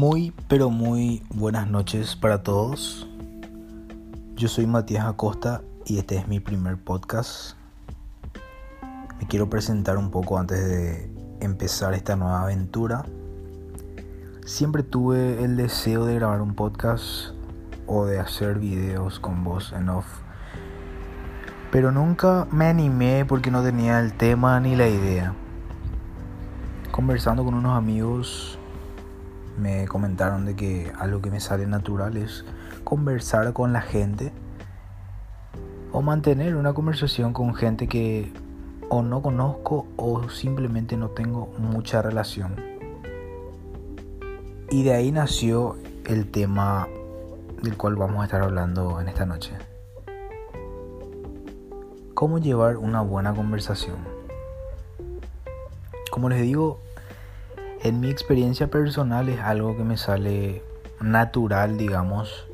Muy, pero muy buenas noches para todos. Yo soy Matías Acosta y este es mi primer podcast. Me quiero presentar un poco antes de empezar esta nueva aventura. Siempre tuve el deseo de grabar un podcast o de hacer videos con voz en off. Pero nunca me animé porque no tenía el tema ni la idea. Conversando con unos amigos me comentaron de que algo que me sale natural es conversar con la gente o mantener una conversación con gente que o no conozco o simplemente no tengo mucha relación. Y de ahí nació el tema del cual vamos a estar hablando en esta noche. ¿Cómo llevar una buena conversación? Como les digo, en mi experiencia personal es algo que me sale natural, digamos,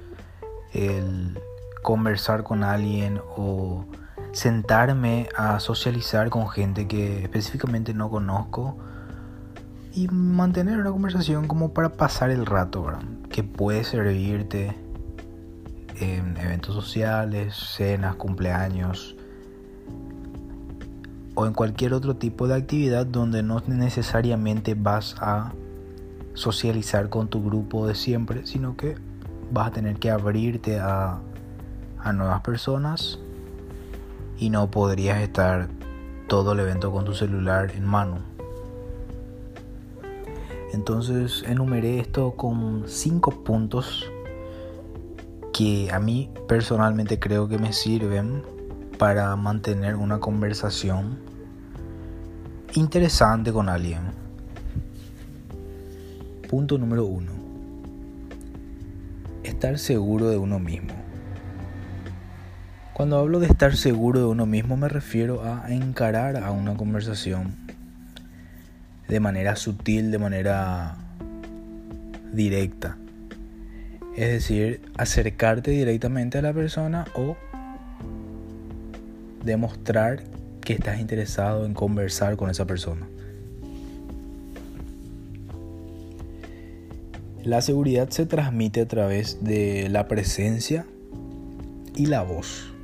el conversar con alguien o sentarme a socializar con gente que específicamente no conozco y mantener una conversación como para pasar el rato, ¿verdad? que puede servirte en eventos sociales, cenas, cumpleaños, o en cualquier otro tipo de actividad donde no necesariamente vas a socializar con tu grupo de siempre, sino que vas a tener que abrirte a, a nuevas personas y no podrías estar todo el evento con tu celular en mano. Entonces enumeré esto con cinco puntos que a mí personalmente creo que me sirven para mantener una conversación interesante con alguien. Punto número uno. Estar seguro de uno mismo. Cuando hablo de estar seguro de uno mismo me refiero a encarar a una conversación de manera sutil, de manera directa. Es decir, acercarte directamente a la persona o demostrar que estás interesado en conversar con esa persona. La seguridad se transmite a través de la presencia y la voz.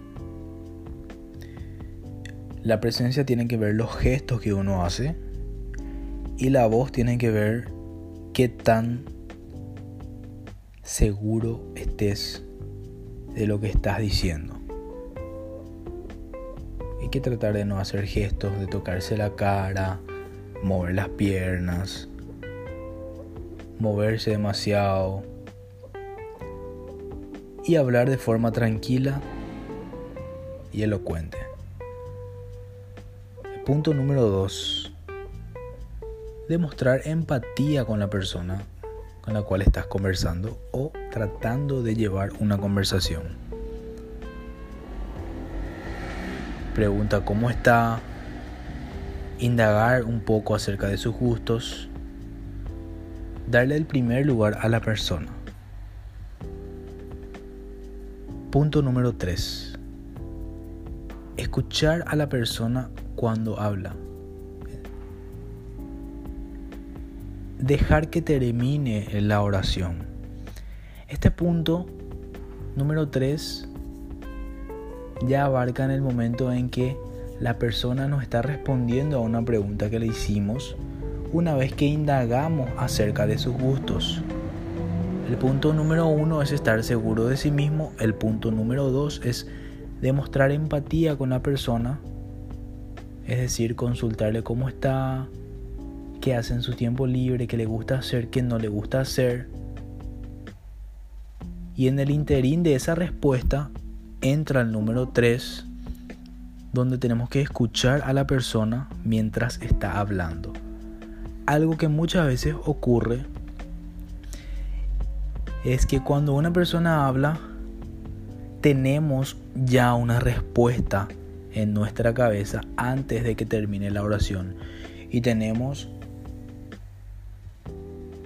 La presencia tiene que ver los gestos que uno hace y la voz tiene que ver qué tan seguro estés de lo que estás diciendo que tratar de no hacer gestos, de tocarse la cara, mover las piernas, moverse demasiado y hablar de forma tranquila y elocuente. Punto número 2. Demostrar empatía con la persona con la cual estás conversando o tratando de llevar una conversación. Pregunta cómo está, indagar un poco acerca de sus gustos, darle el primer lugar a la persona. Punto número 3. Escuchar a la persona cuando habla. Dejar que termine la oración. Este punto número 3 ya abarca en el momento en que la persona nos está respondiendo a una pregunta que le hicimos una vez que indagamos acerca de sus gustos. El punto número uno es estar seguro de sí mismo. El punto número dos es demostrar empatía con la persona. Es decir, consultarle cómo está, qué hace en su tiempo libre, qué le gusta hacer, qué no le gusta hacer. Y en el interín de esa respuesta, entra el número 3, donde tenemos que escuchar a la persona mientras está hablando. Algo que muchas veces ocurre es que cuando una persona habla, tenemos ya una respuesta en nuestra cabeza antes de que termine la oración. Y tenemos,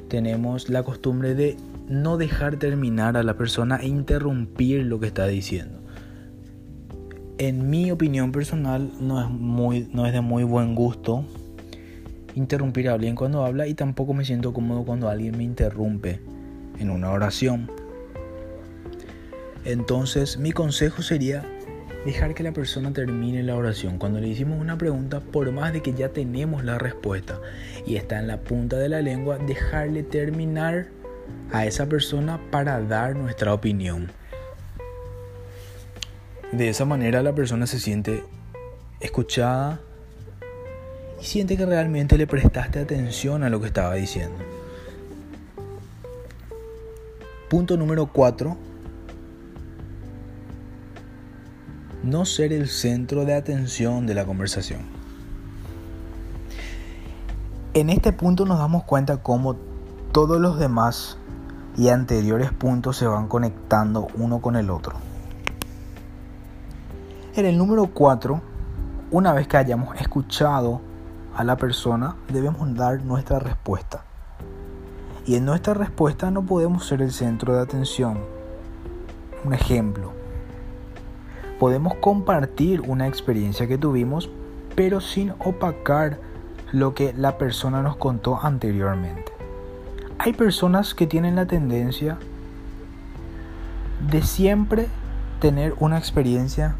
tenemos la costumbre de no dejar terminar a la persona e interrumpir lo que está diciendo en mi opinión personal no es, muy, no es de muy buen gusto interrumpir a alguien cuando habla y tampoco me siento cómodo cuando alguien me interrumpe en una oración. Entonces mi consejo sería dejar que la persona termine la oración. Cuando le hicimos una pregunta, por más de que ya tenemos la respuesta y está en la punta de la lengua, dejarle terminar a esa persona para dar nuestra opinión. De esa manera la persona se siente escuchada y siente que realmente le prestaste atención a lo que estaba diciendo. Punto número 4 no ser el centro de atención de la conversación. En este punto nos damos cuenta cómo todos los demás y anteriores puntos se van conectando uno con el otro. En el número 4, una vez que hayamos escuchado a la persona, debemos dar nuestra respuesta. Y en nuestra respuesta no podemos ser el centro de atención. Un ejemplo, podemos compartir una experiencia que tuvimos, pero sin opacar lo que la persona nos contó anteriormente. Hay personas que tienen la tendencia de siempre tener una experiencia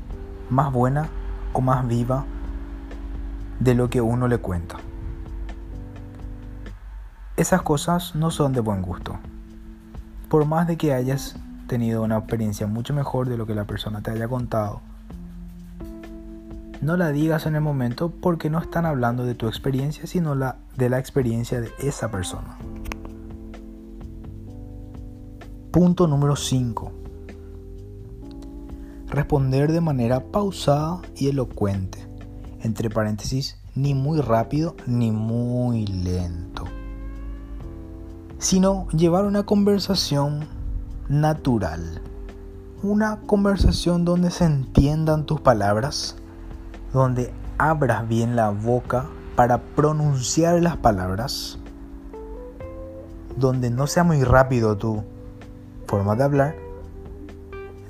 más buena o más viva de lo que uno le cuenta. Esas cosas no son de buen gusto. Por más de que hayas tenido una experiencia mucho mejor de lo que la persona te haya contado. No la digas en el momento porque no están hablando de tu experiencia, sino la, de la experiencia de esa persona. Punto número 5. Responder de manera pausada y elocuente. Entre paréntesis, ni muy rápido ni muy lento. Sino llevar una conversación natural. Una conversación donde se entiendan tus palabras, donde abras bien la boca para pronunciar las palabras, donde no sea muy rápido tu forma de hablar,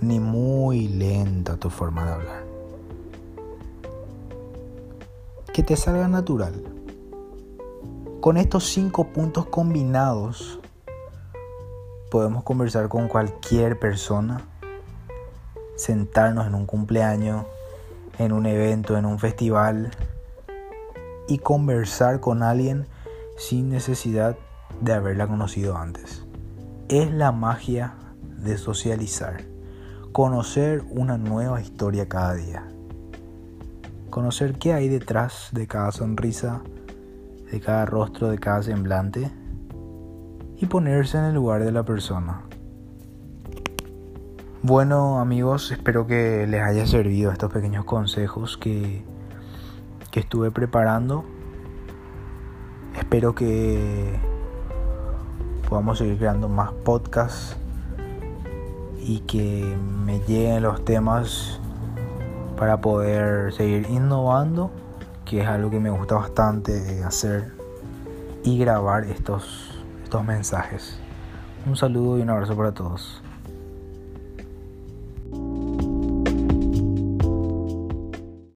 ni muy lenta tu forma de hablar. Que te salga natural. Con estos cinco puntos combinados, podemos conversar con cualquier persona, sentarnos en un cumpleaños, en un evento, en un festival y conversar con alguien sin necesidad de haberla conocido antes. Es la magia de socializar, conocer una nueva historia cada día, conocer qué hay detrás de cada sonrisa, de cada rostro, de cada semblante y ponerse en el lugar de la persona. Bueno amigos, espero que les haya servido estos pequeños consejos que, que estuve preparando. Espero que podamos seguir creando más podcasts y que me lleguen los temas para poder seguir innovando, que es algo que me gusta bastante hacer y grabar estos estos mensajes. Un saludo y un abrazo para todos.